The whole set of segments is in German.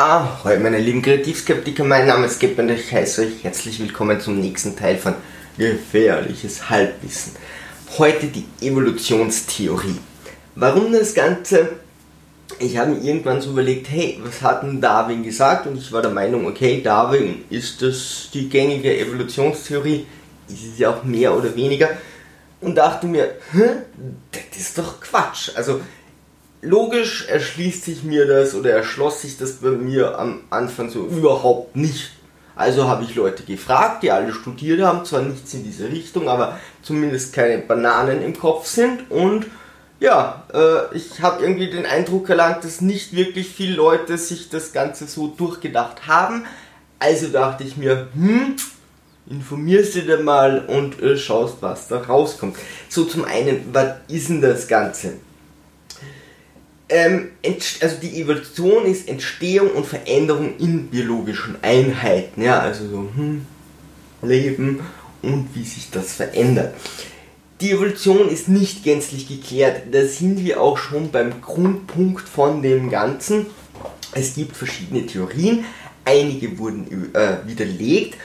Ahoi meine lieben Kreativskeptiker, mein Name ist Geb und ich heiße euch herzlich willkommen zum nächsten Teil von Gefährliches Halbwissen. Heute die Evolutionstheorie. Warum das Ganze? Ich habe mir irgendwann so überlegt, hey, was hat denn Darwin gesagt? Und ich war der Meinung, okay, Darwin ist das die gängige Evolutionstheorie, ist es ja auch mehr oder weniger. Und dachte mir, Hä? das ist doch Quatsch. Also logisch erschließt sich mir das oder erschloss sich das bei mir am Anfang so überhaupt nicht. Also habe ich Leute gefragt, die alle studiert haben, zwar nichts in diese Richtung, aber zumindest keine Bananen im Kopf sind und ja, äh, ich habe irgendwie den Eindruck erlangt, dass nicht wirklich viele Leute sich das Ganze so durchgedacht haben. Also dachte ich mir, hm, informierst du dir mal und äh, schaust, was da rauskommt. So zum einen, was ist denn das Ganze? Ähm, also die Evolution ist Entstehung und Veränderung in biologischen Einheiten, ja, also so hm, Leben und wie sich das verändert. Die Evolution ist nicht gänzlich geklärt, da sind wir auch schon beim Grundpunkt von dem Ganzen. Es gibt verschiedene Theorien, einige wurden äh, widerlegt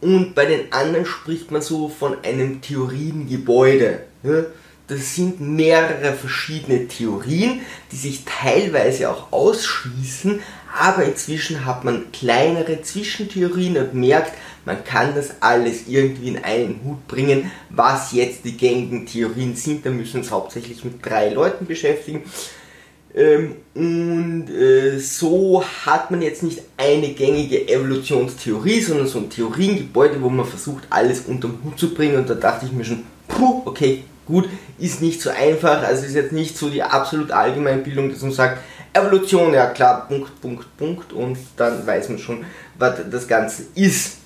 und bei den anderen spricht man so von einem Theoriengebäude. Ja? Das sind mehrere verschiedene Theorien, die sich teilweise auch ausschließen, aber inzwischen hat man kleinere Zwischentheorien und merkt, man kann das alles irgendwie in einen Hut bringen, was jetzt die gängigen Theorien sind. Da müssen wir uns hauptsächlich mit drei Leuten beschäftigen. Ähm, und äh, so hat man jetzt nicht eine gängige Evolutionstheorie, sondern so ein Theoriengebäude, wo man versucht, alles unterm Hut zu bringen. Und da dachte ich mir schon, puh, okay, Gut, ist nicht so einfach, also ist jetzt nicht so die absolut Allgemeinbildung, dass man sagt, Evolution, ja klar, Punkt, Punkt, Punkt, und dann weiß man schon, was das Ganze ist.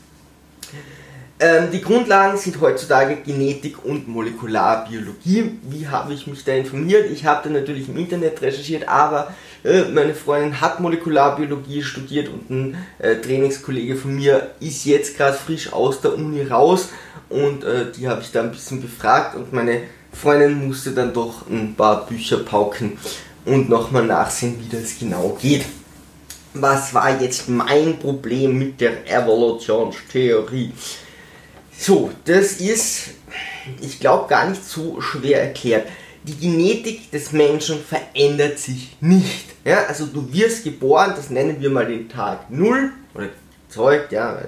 Ähm, die Grundlagen sind heutzutage Genetik und Molekularbiologie. Wie habe ich mich da informiert? Ich habe da natürlich im Internet recherchiert, aber meine Freundin hat Molekularbiologie studiert und ein äh, Trainingskollege von mir ist jetzt gerade frisch aus der Uni raus und äh, die habe ich da ein bisschen befragt und meine Freundin musste dann doch ein paar Bücher pauken und nochmal nachsehen, wie das genau geht. Was war jetzt mein Problem mit der Evolutionstheorie? So, das ist, ich glaube, gar nicht so schwer erklärt. Die Genetik des Menschen verändert sich nicht. Ja, also du wirst geboren, das nennen wir mal den Tag 0 oder gezeugt, ja,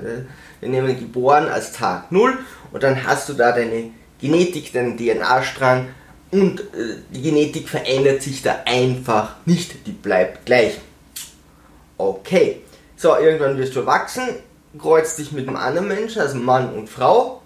wir nehmen geboren als Tag 0 und dann hast du da deine Genetik, deinen DNA-Strang und äh, die Genetik verändert sich da einfach nicht, die bleibt gleich. Okay, so irgendwann wirst du erwachsen, kreuzt dich mit einem anderen Menschen, also Mann und Frau,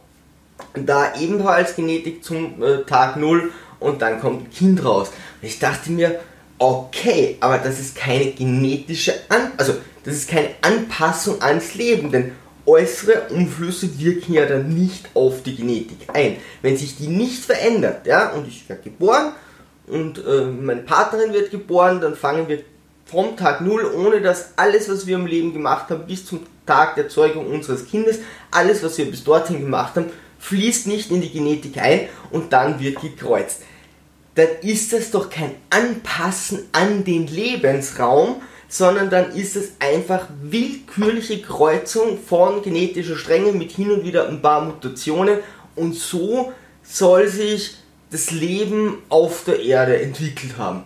da ebenfalls Genetik zum äh, Tag 0 und dann kommt ein Kind raus. Und ich dachte mir, okay, aber das ist keine genetische An also das ist keine Anpassung ans Leben, denn äußere Umflüsse wirken ja dann nicht auf die Genetik ein. Wenn sich die nicht verändert, ja, und ich werde geboren und äh, meine Partnerin wird geboren, dann fangen wir vom Tag Null, ohne dass alles, was wir im Leben gemacht haben, bis zum Tag der Zeugung unseres Kindes, alles, was wir bis dorthin gemacht haben, fließt nicht in die Genetik ein und dann wird gekreuzt. Dann ist das doch kein Anpassen an den Lebensraum, sondern dann ist es einfach willkürliche Kreuzung von genetischer Stränge mit hin und wieder ein paar Mutationen und so soll sich das Leben auf der Erde entwickelt haben.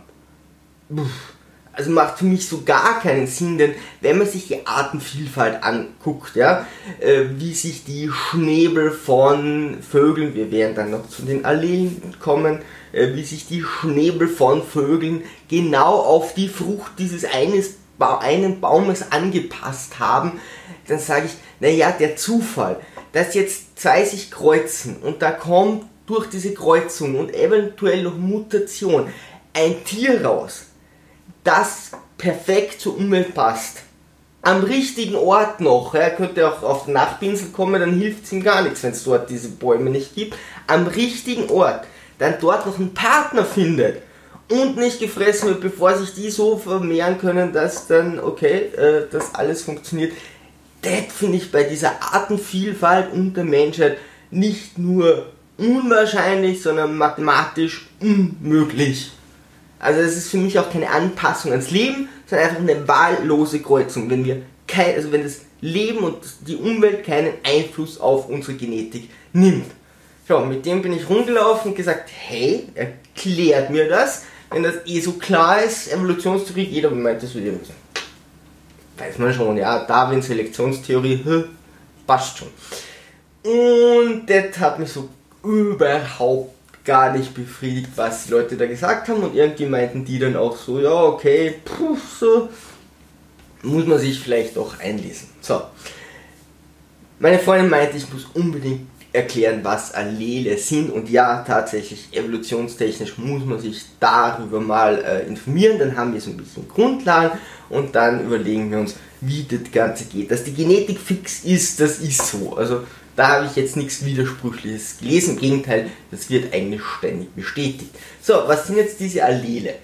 Also macht für mich so gar keinen Sinn, denn wenn man sich die Artenvielfalt anguckt, ja, äh, wie sich die Schnäbel von Vögeln, wir werden dann noch zu den Allelen kommen, äh, wie sich die Schnäbel von Vögeln genau auf die Frucht dieses eines, einen Baumes angepasst haben, dann sage ich, naja, der Zufall, dass jetzt zwei sich kreuzen und da kommt durch diese Kreuzung und eventuell noch Mutation ein Tier raus, das perfekt zur Umwelt passt. Am richtigen Ort noch, er könnte auch auf den Nachpinsel kommen, dann hilft es ihm gar nichts, wenn es dort diese Bäume nicht gibt. Am richtigen Ort dann dort noch einen Partner findet und nicht gefressen wird, bevor sich die so vermehren können, dass dann, okay, äh, das alles funktioniert. Das finde ich bei dieser Artenvielfalt und der Menschheit nicht nur unwahrscheinlich, sondern mathematisch unmöglich. Also es ist für mich auch keine Anpassung ans Leben, sondern einfach eine wahllose Kreuzung, wenn wir kein, also wenn das Leben und die Umwelt keinen Einfluss auf unsere Genetik nimmt. So, mit dem bin ich rumgelaufen und gesagt, hey, erklärt mir das, wenn das eh so klar ist, Evolutionstheorie, jeder meint das wieder. Weiß man schon, ja, Darwin, Selektionstheorie, passt schon. Und das hat mich so überhaupt gar nicht befriedigt, was die Leute da gesagt haben. Und irgendwie meinten die dann auch so, ja, okay, puh, so muss man sich vielleicht auch einlesen. So. Meine Freundin meinte, ich muss unbedingt erklären, was Allele sind. Und ja, tatsächlich, evolutionstechnisch muss man sich darüber mal äh, informieren. Dann haben wir so ein bisschen Grundlagen und dann überlegen wir uns, wie das Ganze geht. Dass die Genetik fix ist, das ist so. Also da habe ich jetzt nichts Widersprüchliches gelesen. Im Gegenteil, das wird eigentlich ständig bestätigt. So, was sind jetzt diese Allele?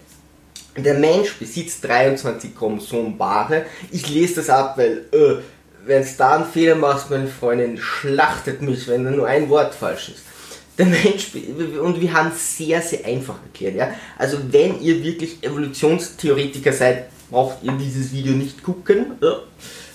Der Mensch besitzt 23 Chromosomenpaare. Ich lese das ab, weil, äh, wenn es da einen Fehler macht, meine Freundin schlachtet mich, wenn da nur ein Wort falsch ist. Der Mensch, und wir haben es sehr, sehr einfach erklärt, ja. Also, wenn ihr wirklich Evolutionstheoretiker seid, braucht ihr dieses Video nicht gucken. Ja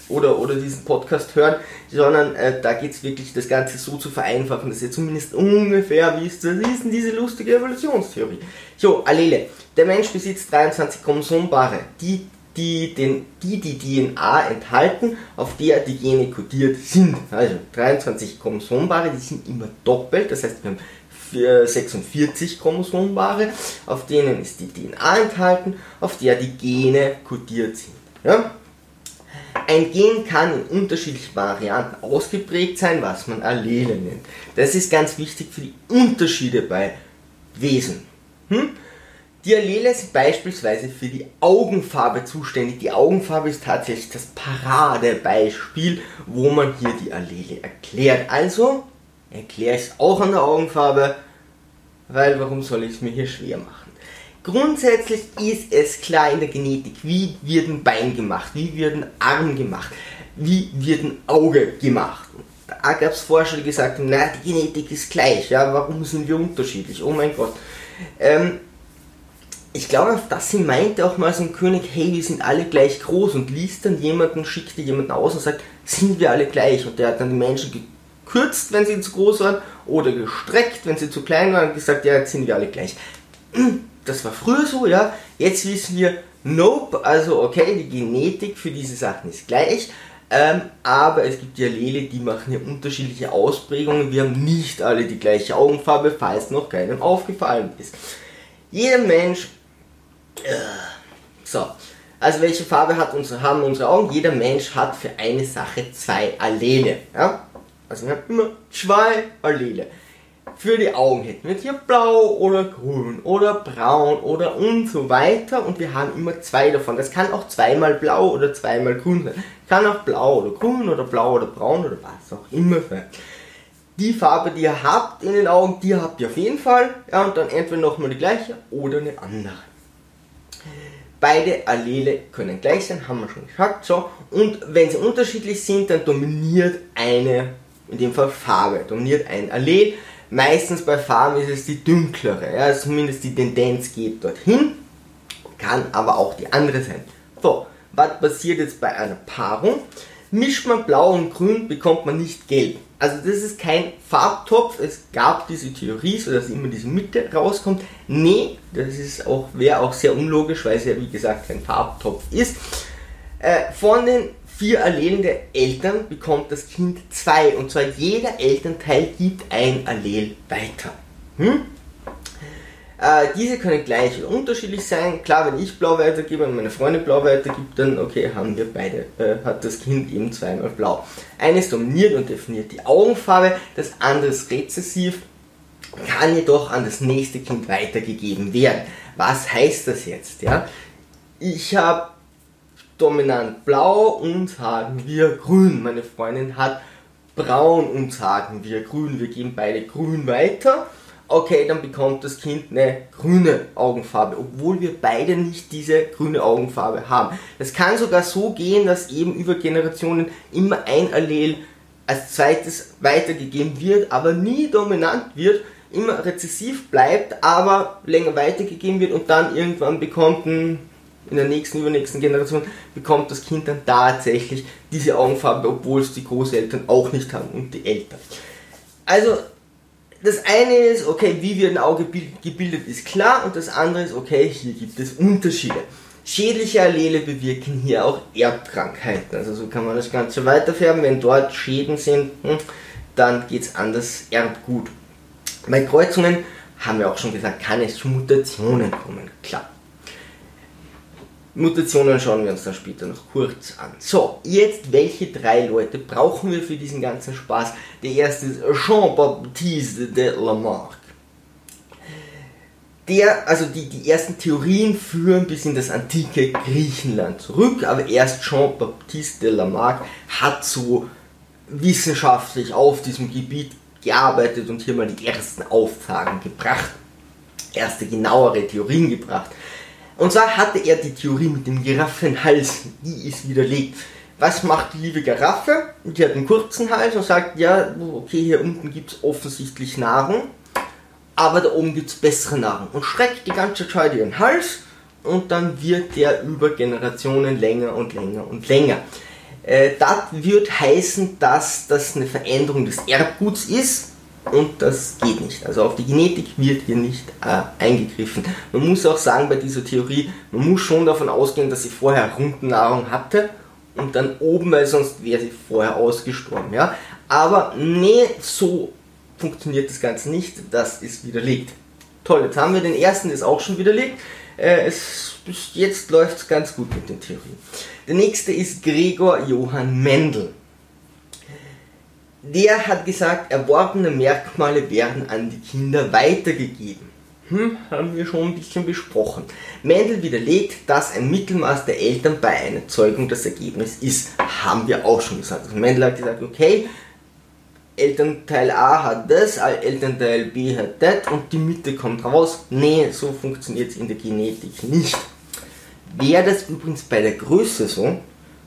oder, oder diesen Podcast hören, sondern äh, da geht es wirklich, das Ganze so zu vereinfachen, dass ihr zumindest ungefähr wisst, was ist denn diese lustige Evolutionstheorie. So, Allele. Der Mensch besitzt 23 Chromosomenpaare, die die, den, die die DNA enthalten, auf der die Gene kodiert sind. Also 23 Chromosomenpaare, die sind immer doppelt, das heißt wir haben 46 Chromosomenpaare, auf denen ist die DNA enthalten, auf der die Gene kodiert sind. Ja? Ein Gen kann in unterschiedlichen Varianten ausgeprägt sein, was man Allele nennt. Das ist ganz wichtig für die Unterschiede bei Wesen. Hm? Die Allele sind beispielsweise für die Augenfarbe zuständig. Die Augenfarbe ist tatsächlich das Paradebeispiel, wo man hier die Allele erklärt. Also erkläre ich es auch an der Augenfarbe, weil warum soll ich es mir hier schwer machen? Grundsätzlich ist es klar in der Genetik, wie wird ein Bein gemacht, wie wird ein Arm gemacht, wie wird ein Auge gemacht. Da gab es Forscher, die gesagt haben, na, die Genetik ist gleich, ja, warum sind wir unterschiedlich? Oh mein Gott. Ähm, ich glaube, auf das sie meinte auch mal so ein König, hey, wir sind alle gleich groß und liest dann jemanden, schickte jemanden aus und sagt, sind wir alle gleich? Und der hat dann die Menschen gekürzt, wenn sie zu groß waren, oder gestreckt, wenn sie zu klein waren und gesagt, ja, jetzt sind wir alle gleich das war früher so, ja. Jetzt wissen wir, nope, also okay, die Genetik für diese Sachen ist gleich. Ähm, aber es gibt die Allele, die machen hier unterschiedliche Ausprägungen. Wir haben nicht alle die gleiche Augenfarbe, falls noch keinem aufgefallen ist. Jeder Mensch. Äh, so. Also welche Farbe hat unsere, haben unsere Augen? Jeder Mensch hat für eine Sache zwei Allele. Ja? Also wir haben immer zwei Allele für die Augen hätten wir hier blau oder grün oder braun oder und so weiter und wir haben immer zwei davon. Das kann auch zweimal blau oder zweimal grün sein. Kann auch blau oder grün oder blau oder braun oder was auch immer sein. Die Farbe, die ihr habt in den Augen, die habt ihr auf jeden Fall. Ja, und dann entweder nochmal die gleiche oder eine andere. Beide Allele können gleich sein, haben wir schon gesagt. So. Und wenn sie unterschiedlich sind, dann dominiert eine, in dem Fall Farbe, dominiert ein Allel. Meistens bei Farben ist es die dunklere, ja, zumindest die Tendenz geht dorthin, kann aber auch die andere sein. So, was passiert jetzt bei einer Paarung? Mischt man blau und grün, bekommt man nicht gelb. Also das ist kein Farbtopf, es gab diese Theorie, so dass immer diese Mitte rauskommt. Nee, das ist auch, wäre auch sehr unlogisch, weil es ja wie gesagt kein Farbtopf ist. Äh, von den vier Allelen der Eltern bekommt das Kind zwei. Und zwar jeder Elternteil gibt ein Allel weiter. Hm? Äh, diese können gleich oder unterschiedlich sein. Klar, wenn ich blau weitergebe und meine Freundin blau weitergibt, dann okay, haben wir beide, äh, hat das Kind eben zweimal blau. Eines dominiert und definiert die Augenfarbe, das andere ist rezessiv, kann jedoch an das nächste Kind weitergegeben werden. Was heißt das jetzt? Ja? Ich habe dominant blau und sagen wir grün. Meine Freundin hat braun und sagen wir grün. Wir geben beide grün weiter. Okay, dann bekommt das Kind eine grüne Augenfarbe, obwohl wir beide nicht diese grüne Augenfarbe haben. Es kann sogar so gehen, dass eben über Generationen immer ein Allel als zweites weitergegeben wird, aber nie dominant wird, immer rezessiv bleibt, aber länger weitergegeben wird und dann irgendwann bekommt ein, in der nächsten, übernächsten Generation bekommt das Kind dann tatsächlich diese Augenfarbe, obwohl es die Großeltern auch nicht haben und die Eltern. Also das eine ist, okay, wie wird ein Auge gebildet, ist klar und das andere ist, okay, hier gibt es Unterschiede. Schädliche Allele bewirken hier auch Erbkrankheiten. Also so kann man das Ganze weiterfärben. Wenn dort Schäden sind, hm, dann geht es an das Erbgut. Bei Kreuzungen haben wir auch schon gesagt, kann es zu Mutationen kommen. Klar. Mutationen schauen wir uns dann später noch kurz an. So, jetzt welche drei Leute brauchen wir für diesen ganzen Spaß? Der erste ist Jean-Baptiste de Lamarck. Der, also die, die ersten Theorien führen bis in das antike Griechenland zurück, aber erst Jean-Baptiste de Lamarck hat so wissenschaftlich auf diesem Gebiet gearbeitet und hier mal die ersten Aufsagen gebracht, erste genauere Theorien gebracht. Und zwar hatte er die Theorie mit dem Giraffenhals, die ist widerlegt. Was macht die liebe Giraffe? Die hat einen kurzen Hals und sagt, ja, okay, hier unten gibt es offensichtlich Nahrung, aber da oben gibt es bessere Nahrung. Und streckt die ganze Zeit ihren Hals und dann wird der über Generationen länger und länger und länger. Äh, das wird heißen, dass das eine Veränderung des Erbguts ist und das geht nicht. Also auf die Genetik wird hier nicht äh, eingegriffen. Man muss auch sagen bei dieser Theorie, man muss schon davon ausgehen, dass sie vorher Rundennahrung hatte und dann oben, weil sonst wäre sie vorher ausgestorben. Ja? Aber nee, so funktioniert das Ganze nicht. Das ist widerlegt. Toll, jetzt haben wir den ersten, der ist auch schon widerlegt. Äh, es, bis jetzt läuft es ganz gut mit den Theorien. Der nächste ist Gregor Johann Mendel der hat gesagt, erworbene Merkmale werden an die Kinder weitergegeben. Hm, haben wir schon ein bisschen besprochen. Mendel widerlegt, dass ein Mittelmaß der Eltern bei einer Zeugung das Ergebnis ist. Haben wir auch schon gesagt. Also Mendel hat gesagt, okay, Elternteil A hat das, Elternteil B hat das und die Mitte kommt raus. Nee, so funktioniert es in der Genetik nicht. Wäre das übrigens bei der Größe so,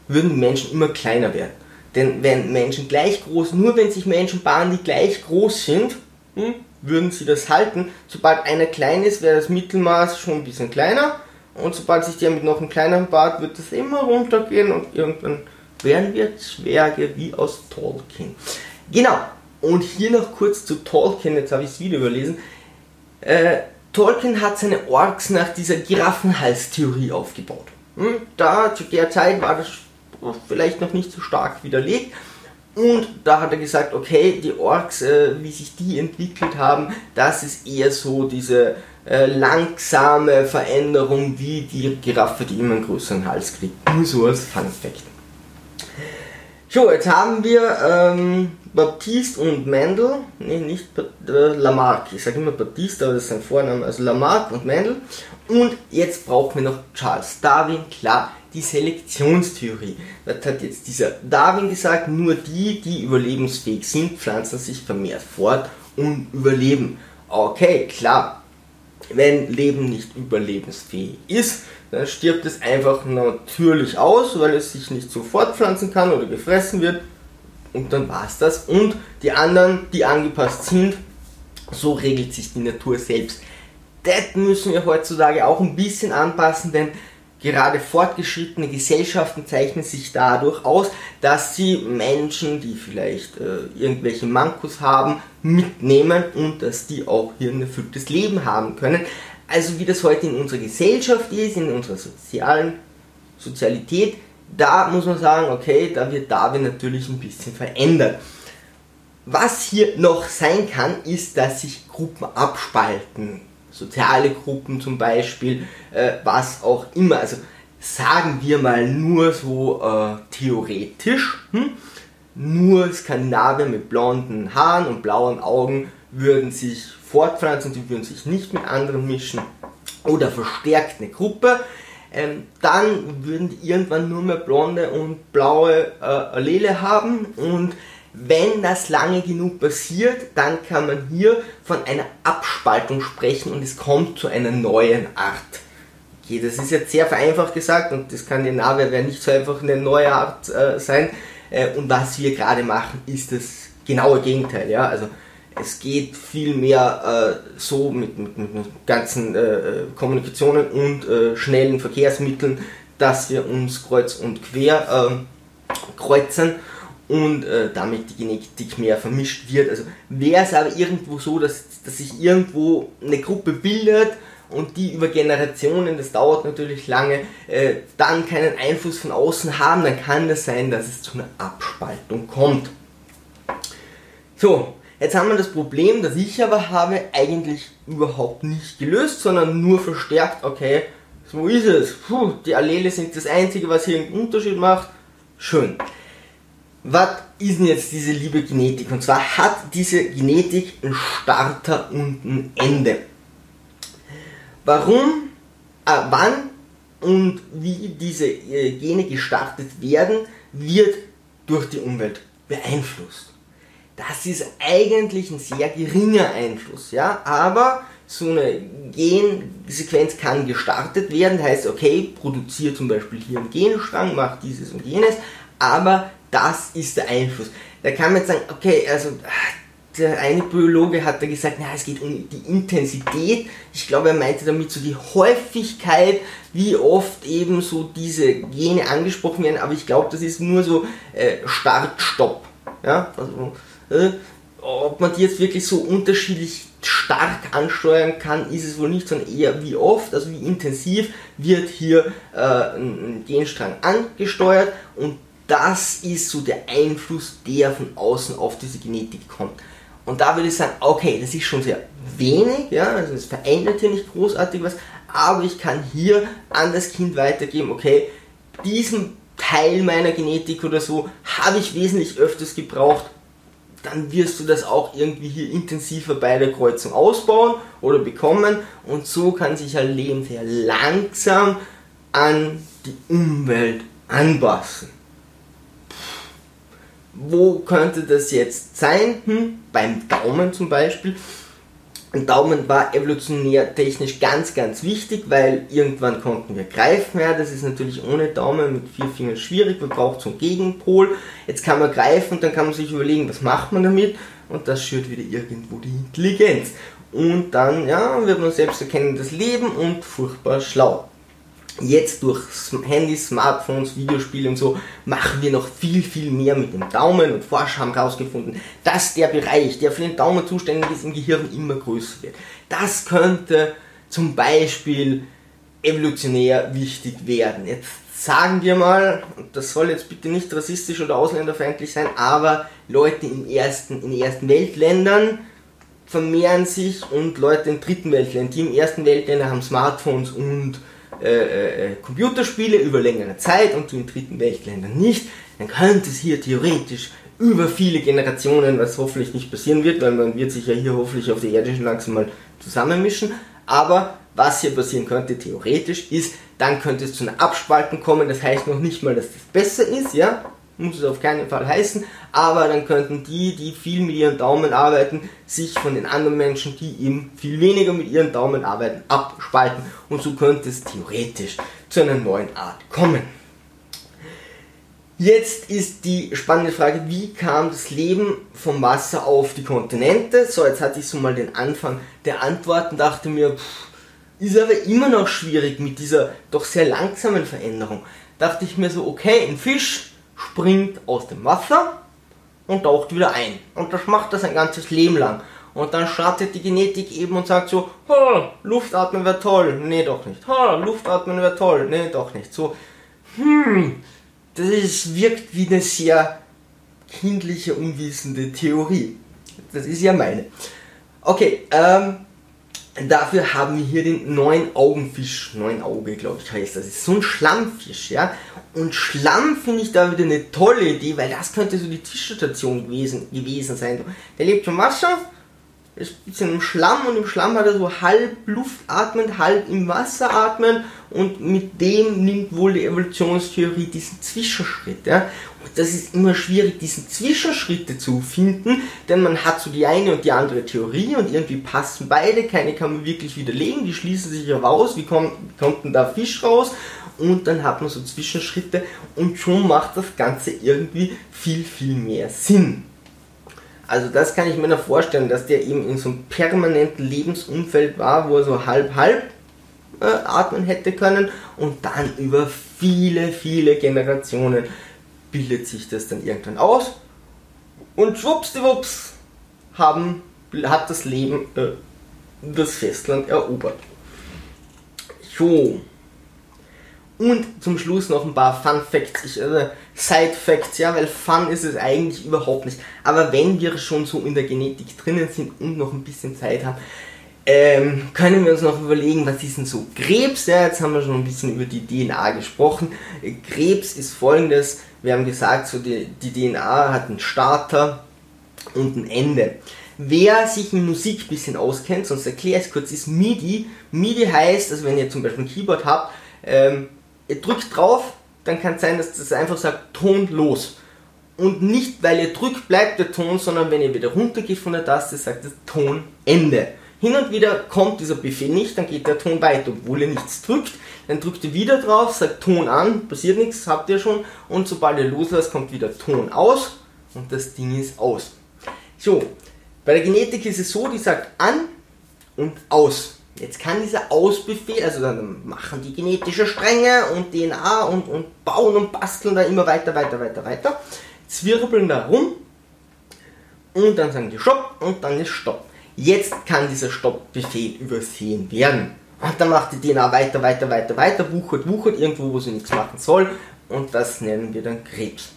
würden die Menschen immer kleiner werden. Denn wenn Menschen gleich groß, nur wenn sich Menschen paaren, die gleich groß sind, hm, würden sie das halten. Sobald einer klein ist, wäre das Mittelmaß schon ein bisschen kleiner. Und sobald sich der mit noch einem kleineren Bart, wird das immer runtergehen und irgendwann werden wir Zwerge wie aus Tolkien. Genau. Und hier noch kurz zu Tolkien, jetzt habe ich es wieder überlesen. Äh, Tolkien hat seine Orks nach dieser Giraffenhalstheorie aufgebaut. Hm, da zu der Zeit war das vielleicht noch nicht so stark widerlegt. Und da hat er gesagt, okay, die Orks, äh, wie sich die entwickelt haben, das ist eher so diese äh, langsame Veränderung wie die Giraffe, die immer einen größeren Hals kriegt. Nur so als Fun Fact. So, jetzt haben wir ähm, Baptiste und Mendel, nee, nicht äh, Lamarck, ich sage immer Baptiste, aber das ist sein Vorname, also Lamarck und Mendel. Und jetzt brauchen wir noch Charles Darwin, klar, die Selektionstheorie. Das hat jetzt dieser Darwin gesagt, nur die, die überlebensfähig sind, pflanzen sich vermehrt fort und überleben. Okay, klar. Wenn Leben nicht überlebensfähig ist, dann stirbt es einfach natürlich aus, weil es sich nicht so fortpflanzen kann oder gefressen wird. Und dann war es das. Und die anderen, die angepasst sind, so regelt sich die Natur selbst. Das müssen wir heutzutage auch ein bisschen anpassen, denn Gerade fortgeschrittene Gesellschaften zeichnen sich dadurch aus, dass sie Menschen, die vielleicht äh, irgendwelche Mankos haben, mitnehmen und dass die auch hier ein erfülltes Leben haben können. Also wie das heute in unserer Gesellschaft ist, in unserer sozialen Sozialität, da muss man sagen, okay, da wird Darwin natürlich ein bisschen verändert. Was hier noch sein kann, ist, dass sich Gruppen abspalten soziale Gruppen zum Beispiel, äh, was auch immer. Also sagen wir mal nur so äh, theoretisch, hm? nur Skandinavier mit blonden Haaren und blauen Augen würden sich fortpflanzen, die würden sich nicht mit anderen mischen oder verstärkt eine Gruppe. Ähm, dann würden die irgendwann nur mehr blonde und blaue äh, Allele haben und wenn das lange genug passiert, dann kann man hier von einer Abspaltung sprechen und es kommt zu einer neuen Art. Okay, das ist jetzt sehr vereinfacht gesagt und das Skandinavier wäre nicht so einfach eine neue Art äh, sein. Äh, und was wir gerade machen, ist das genaue Gegenteil. Ja? Also Es geht viel mehr äh, so mit, mit, mit ganzen äh, Kommunikationen und äh, schnellen Verkehrsmitteln, dass wir uns kreuz und quer ähm, kreuzen und äh, damit die Genetik mehr vermischt wird. Also wäre es aber irgendwo so, dass, dass sich irgendwo eine Gruppe bildet und die über Generationen, das dauert natürlich lange, äh, dann keinen Einfluss von außen haben, dann kann es sein, dass es zu einer Abspaltung kommt. So, jetzt haben wir das Problem, das ich aber habe, eigentlich überhaupt nicht gelöst, sondern nur verstärkt, okay, so ist es. Puh, die Allele sind das Einzige, was hier einen Unterschied macht. Schön. Was ist denn jetzt diese liebe Genetik? Und zwar hat diese Genetik einen Starter und ein Ende. Warum, äh, wann und wie diese äh, Gene gestartet werden, wird durch die Umwelt beeinflusst. Das ist eigentlich ein sehr geringer Einfluss, ja, aber so eine Gensequenz kann gestartet werden, heißt, okay, produziert zum Beispiel hier einen Genstrang, macht dieses und jenes, aber das ist der Einfluss. Da kann man jetzt sagen, okay, also der eine Biologe hat da gesagt, na, es geht um die Intensität. Ich glaube, er meinte damit so die Häufigkeit, wie oft eben so diese Gene angesprochen werden. Aber ich glaube, das ist nur so äh, Start-Stopp. Ja, also, äh, ob man die jetzt wirklich so unterschiedlich stark ansteuern kann, ist es wohl nicht, sondern eher wie oft, also wie intensiv wird hier äh, ein Genstrang angesteuert und das ist so der Einfluss, der von außen auf diese Genetik kommt. Und da würde ich sagen, okay, das ist schon sehr wenig, ja, also es verändert hier nicht großartig was, aber ich kann hier an das Kind weitergeben, okay, diesen Teil meiner Genetik oder so habe ich wesentlich öfters gebraucht, dann wirst du das auch irgendwie hier intensiver bei der Kreuzung ausbauen oder bekommen und so kann sich ein Leben sehr langsam an die Umwelt anpassen. Wo könnte das jetzt sein? Hm, beim Daumen zum Beispiel. Ein Daumen war evolutionär technisch ganz, ganz wichtig, weil irgendwann konnten wir greifen. Ja, das ist natürlich ohne Daumen mit vier Fingern schwierig. Man braucht so einen Gegenpol. Jetzt kann man greifen und dann kann man sich überlegen, was macht man damit? Und das schürt wieder irgendwo die Intelligenz. Und dann, ja, wird man selbst erkennen das Leben und furchtbar schlau jetzt durch Handys, Smartphones, Videospiele und so machen wir noch viel, viel mehr mit dem Daumen und Forscher haben herausgefunden, dass der Bereich, der für den Daumen zuständig ist, im Gehirn immer größer wird. Das könnte zum Beispiel evolutionär wichtig werden. Jetzt sagen wir mal, das soll jetzt bitte nicht rassistisch oder ausländerfeindlich sein, aber Leute in ersten, in ersten Weltländern vermehren sich und Leute in dritten Weltländern, die im ersten Weltländer haben Smartphones und äh, äh, Computerspiele über längere Zeit und in dritten Weltländern nicht, dann könnte es hier theoretisch über viele Generationen, was hoffentlich nicht passieren wird, weil man wird sich ja hier hoffentlich auf der Erde schon langsam mal zusammenmischen, aber was hier passieren könnte theoretisch ist, dann könnte es zu einer Abspaltung kommen, das heißt noch nicht mal, dass das besser ist, ja, muss es auf keinen Fall heißen, aber dann könnten die, die viel mit ihren Daumen arbeiten, sich von den anderen Menschen, die eben viel weniger mit ihren Daumen arbeiten, abspalten und so könnte es theoretisch zu einer neuen Art kommen. Jetzt ist die spannende Frage, wie kam das Leben vom Wasser auf die Kontinente? So, jetzt hatte ich so mal den Anfang der Antworten, dachte mir, pff, ist aber immer noch schwierig mit dieser doch sehr langsamen Veränderung. Dachte ich mir so, okay, ein Fisch springt aus dem Wasser und taucht wieder ein. Und das macht das ein ganzes Leben lang. Und dann startet die Genetik eben und sagt so, ha, Luftatmen wäre toll. Nee, doch nicht. Ha, Luftatmen wäre toll. Nee, doch nicht. So, hm, das ist, wirkt wie eine sehr kindliche, unwissende Theorie. Das ist ja meine. Okay, ähm, Dafür haben wir hier den neun Augenfisch, neun Auge, glaube ich, heißt das. das ist so ein Schlammfisch, ja. Und Schlamm finde ich da wieder eine tolle Idee, weil das könnte so die Zwischenstation gewesen, gewesen sein. Der lebt im Wasser, ist ein bisschen im Schlamm und im Schlamm hat er so halb Luft atmen, halb im Wasser atmen und mit dem nimmt wohl die Evolutionstheorie diesen Zwischenschritt. Ja? Und das ist immer schwierig, diesen Zwischenschritte zu finden, denn man hat so die eine und die andere Theorie und irgendwie passen beide, keine kann man wirklich widerlegen, die schließen sich aber aus, wie kommt, wie kommt denn da Fisch raus? Und dann hat man so Zwischenschritte und schon macht das Ganze irgendwie viel, viel mehr Sinn. Also das kann ich mir noch vorstellen, dass der eben in so einem permanenten Lebensumfeld war, wo er so halb-halb äh, atmen hätte können und dann über viele, viele Generationen bildet sich das dann irgendwann aus und schwuppsdiwupps haben, hat das Leben äh, das Festland erobert. So. Und zum Schluss noch ein paar Fun Facts, ich, also Side Facts, ja, weil Fun ist es eigentlich überhaupt nicht. Aber wenn wir schon so in der Genetik drinnen sind und noch ein bisschen Zeit haben, ähm, können wir uns noch überlegen, was ist denn so Krebs? Ja, jetzt haben wir schon ein bisschen über die DNA gesprochen. Krebs ist folgendes, wir haben gesagt, so die, die DNA hat einen Starter und ein Ende. Wer sich in Musik ein bisschen auskennt, sonst erkläre ich es kurz, ist MIDI. MIDI heißt, also wenn ihr zum Beispiel ein Keyboard habt, ähm, ihr drückt drauf, dann kann es sein, dass das einfach sagt Ton los. Und nicht, weil ihr drückt, bleibt der Ton, sondern wenn ihr wieder runtergeht von der Taste, sagt das Ton Ende. Hin und wieder kommt dieser Befehl nicht, dann geht der Ton weiter, obwohl ihr nichts drückt. Dann drückt ihr wieder drauf, sagt Ton an, passiert nichts, habt ihr schon. Und sobald ihr loslasst, kommt wieder Ton aus und das Ding ist aus. So, bei der Genetik ist es so, die sagt an und aus. Jetzt kann dieser Ausbefehl, also dann machen die genetische Stränge und DNA und, und bauen und basteln da immer weiter, weiter, weiter, weiter, zwirbeln da rum und dann sagen die Stopp und dann ist Stopp. Jetzt kann dieser Stoppbefehl übersehen werden. Und dann macht die DNA weiter, weiter, weiter, weiter, wuchert, wuchert irgendwo, wo sie nichts machen soll und das nennen wir dann Krebs.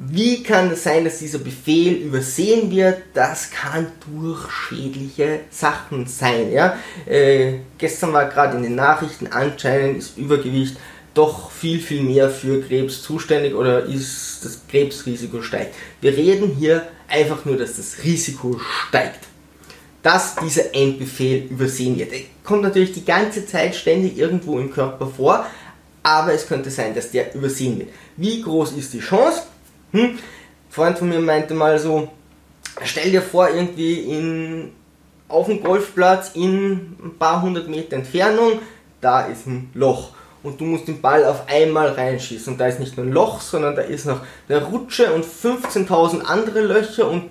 Wie kann es sein, dass dieser Befehl übersehen wird? Das kann durch schädliche Sachen sein. Ja? Äh, gestern war gerade in den Nachrichten, anscheinend ist Übergewicht doch viel, viel mehr für Krebs zuständig oder ist das Krebsrisiko steigt. Wir reden hier einfach nur, dass das Risiko steigt. Dass dieser Endbefehl übersehen wird. Er kommt natürlich die ganze Zeit ständig irgendwo im Körper vor, aber es könnte sein, dass der übersehen wird. Wie groß ist die Chance? Hm? Ein Freund von mir meinte mal so, stell dir vor, irgendwie in, auf dem Golfplatz in ein paar hundert Meter Entfernung, da ist ein Loch. Und du musst den Ball auf einmal reinschießen. Und da ist nicht nur ein Loch, sondern da ist noch eine Rutsche und 15.000 andere Löcher und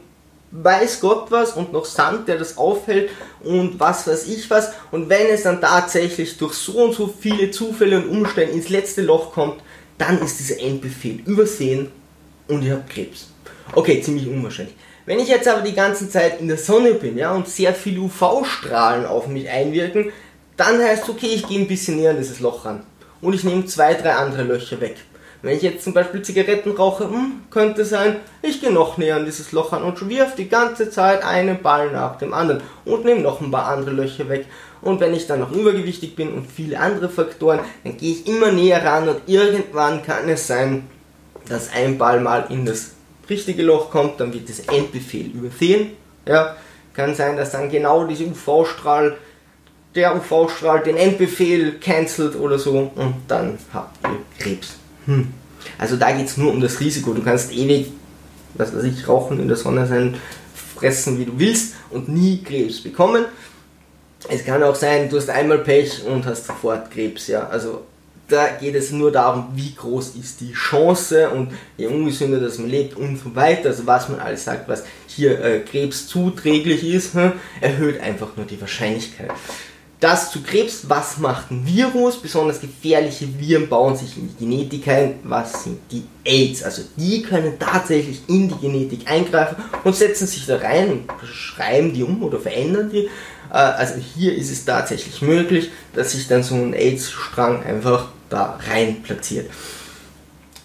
weiß Gott was und noch Sand, der das aufhält und was weiß ich was. Und wenn es dann tatsächlich durch so und so viele Zufälle und Umstände ins letzte Loch kommt, dann ist dieser Endbefehl übersehen und ich habe Krebs. Okay, ziemlich unwahrscheinlich. Wenn ich jetzt aber die ganze Zeit in der Sonne bin, ja, und sehr viel UV-Strahlen auf mich einwirken, dann heißt es, okay, ich gehe ein bisschen näher an dieses Loch ran. Und ich nehme zwei, drei andere Löcher weg. Wenn ich jetzt zum Beispiel Zigaretten rauche, hm, könnte sein, ich gehe noch näher an dieses Loch ran und wirf die ganze Zeit einen Ball nach dem anderen und nehme noch ein paar andere Löcher weg. Und wenn ich dann noch übergewichtig bin und viele andere Faktoren, dann gehe ich immer näher ran und irgendwann kann es sein, dass ein Ball mal in das richtige Loch kommt, dann wird das Endbefehl übersehen. Ja, kann sein, dass dann genau dieser UV-Strahl, der UV-Strahl den Endbefehl cancelt oder so und dann habt ihr Krebs. Hm. Also da geht es nur um das Risiko. Du kannst ewig, was weiß ich, rauchen in der Sonne sein, fressen wie du willst und nie Krebs bekommen. Es kann auch sein, du hast einmal Pech und hast sofort Krebs, ja. Also da geht es nur darum, wie groß ist die Chance und je ungesünder das man lebt und so weiter, also was man alles sagt, was hier äh, Krebs zuträglich ist, hm, erhöht einfach nur die Wahrscheinlichkeit. Das zu Krebs, was macht ein Virus? Besonders gefährliche Viren bauen sich in die Genetik ein. Was sind die AIDS? Also die können tatsächlich in die Genetik eingreifen und setzen sich da rein und schreiben die um oder verändern die. Äh, also hier ist es tatsächlich möglich, dass sich dann so ein AIDS-Strang einfach da rein platziert.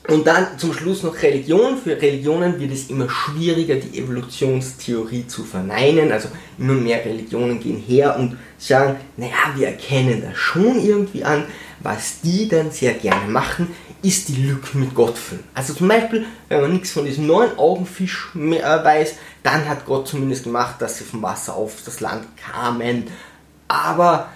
Und dann zum Schluss noch Religion. Für Religionen wird es immer schwieriger, die Evolutionstheorie zu verneinen. Also immer mehr Religionen gehen her und sagen, naja, wir erkennen das schon irgendwie an. Was die dann sehr gerne machen, ist die Lücke mit Gott füllen. Also zum Beispiel, wenn man nichts von diesem neuen Augenfisch mehr weiß, dann hat Gott zumindest gemacht, dass sie vom Wasser auf das Land kamen. Aber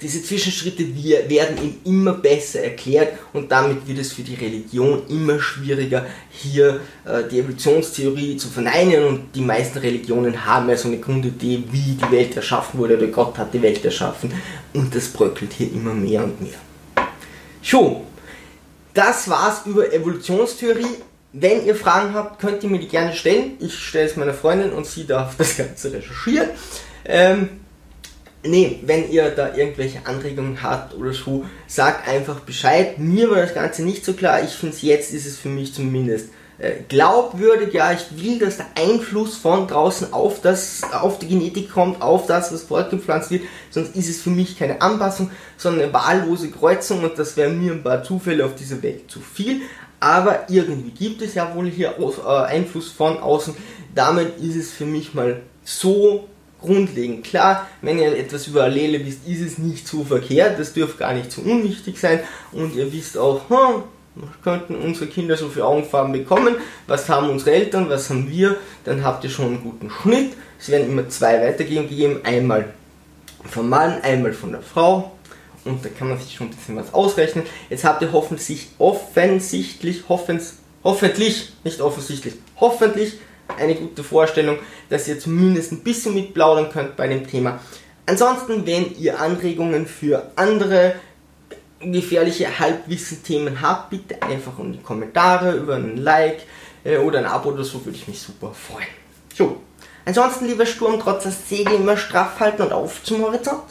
diese Zwischenschritte werden ihm immer besser erklärt und damit wird es für die Religion immer schwieriger, hier äh, die Evolutionstheorie zu verneinen und die meisten Religionen haben ja so eine Grundidee, wie die Welt erschaffen wurde oder Gott hat die Welt erschaffen und das bröckelt hier immer mehr und mehr. So, das war's über Evolutionstheorie. wenn ihr Fragen habt, könnt ihr mir die gerne stellen. Ich stelle es meiner Freundin und sie darf das Ganze recherchieren. Ähm, nee, wenn ihr da irgendwelche Anregungen habt oder so, sagt einfach Bescheid. Mir war das Ganze nicht so klar. Ich finde es jetzt ist es für mich zumindest äh, glaubwürdig. Ja, ich will, dass der Einfluss von draußen auf das, auf die Genetik kommt, auf das, was fortgepflanzt wird. Sonst ist es für mich keine Anpassung, sondern eine wahllose Kreuzung und das wären mir ein paar Zufälle auf dieser Welt zu viel. Aber irgendwie gibt es ja wohl hier äh, Einfluss von außen. Damit ist es für mich mal so grundlegend klar. Wenn ihr etwas über Allele wisst, ist es nicht so verkehrt. Das dürfte gar nicht so unwichtig sein. Und ihr wisst auch, hm, könnten unsere Kinder so viele Augenfarben bekommen? Was haben unsere Eltern? Was haben wir? Dann habt ihr schon einen guten Schnitt. Es werden immer zwei weitergegeben. Einmal vom Mann, einmal von der Frau und da kann man sich schon ein bisschen was ausrechnen. Jetzt habt ihr hoffentlich offensichtlich, hoffens, hoffentlich, nicht offensichtlich, hoffentlich eine gute Vorstellung, dass ihr zumindest ein bisschen mitplaudern könnt bei dem Thema. Ansonsten, wenn ihr Anregungen für andere gefährliche Halbwissen-Themen habt, bitte einfach in die Kommentare, über ein Like äh, oder ein Abo oder so, würde ich mich super freuen. So, ansonsten, lieber Sturm, trotz das Segel immer straff halten und auf zum Horizont.